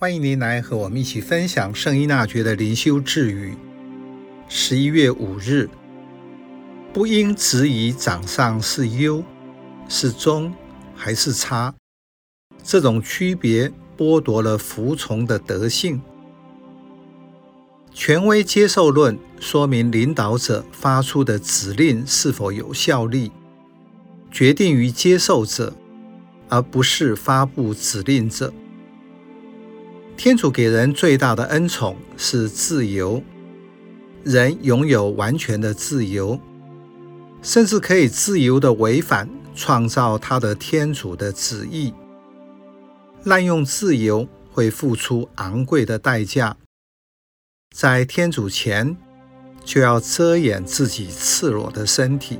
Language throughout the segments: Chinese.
欢迎您来和我们一起分享圣依纳爵的灵修智语。十一月五日，不应质疑长上是优是中还是差，这种区别剥夺了服从的德性。权威接受论说明领导者发出的指令是否有效力，决定于接受者，而不是发布指令者。天主给人最大的恩宠是自由，人拥有完全的自由，甚至可以自由地违反创造他的天主的旨意。滥用自由会付出昂贵的代价，在天主前就要遮掩自己赤裸的身体。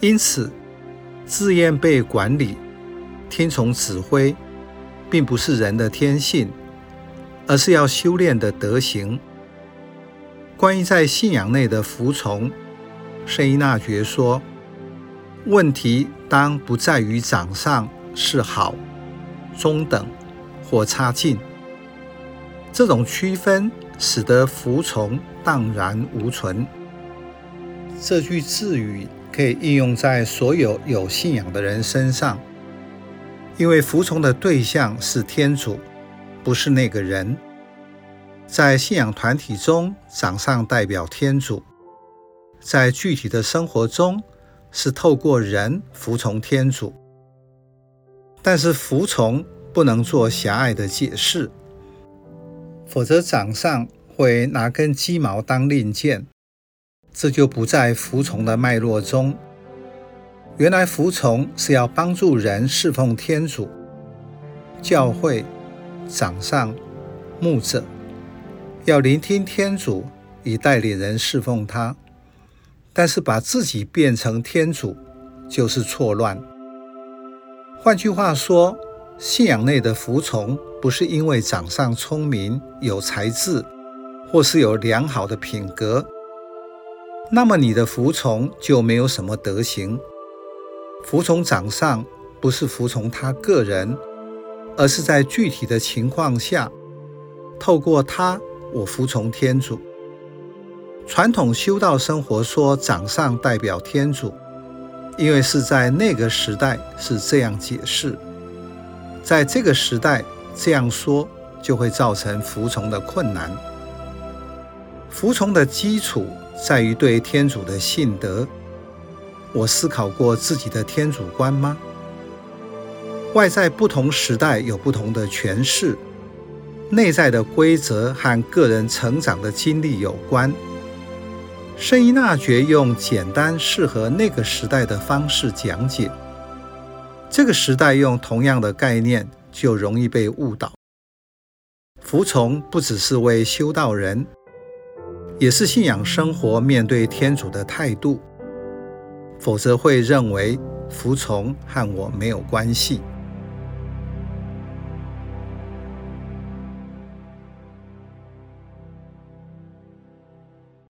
因此，自愿被管理、听从指挥。并不是人的天性，而是要修炼的德行。关于在信仰内的服从，圣依纳爵说：“问题当不在于长上是好、中等或差劲。这种区分使得服从荡然无存。”这句智语可以应用在所有有信仰的人身上。因为服从的对象是天主，不是那个人。在信仰团体中，掌上代表天主；在具体的生活中，是透过人服从天主。但是服从不能做狭隘的解释，否则掌上会拿根鸡毛当令箭，这就不在服从的脉络中。原来服从是要帮助人侍奉天主、教会、长上、牧者，要聆听天主以带领人侍奉他。但是把自己变成天主，就是错乱。换句话说，信仰内的服从不是因为长上聪明、有才智，或是有良好的品格，那么你的服从就没有什么德行。服从长上不是服从他个人，而是在具体的情况下，透过他，我服从天主。传统修道生活说长上代表天主，因为是在那个时代是这样解释，在这个时代这样说就会造成服从的困难。服从的基础在于对天主的信德。我思考过自己的天主观吗？外在不同时代有不同的诠释，内在的规则和个人成长的经历有关。圣依纳爵用简单适合那个时代的方式讲解，这个时代用同样的概念就容易被误导。服从不只是为修道人，也是信仰生活面对天主的态度。否则会认为服从和我没有关系。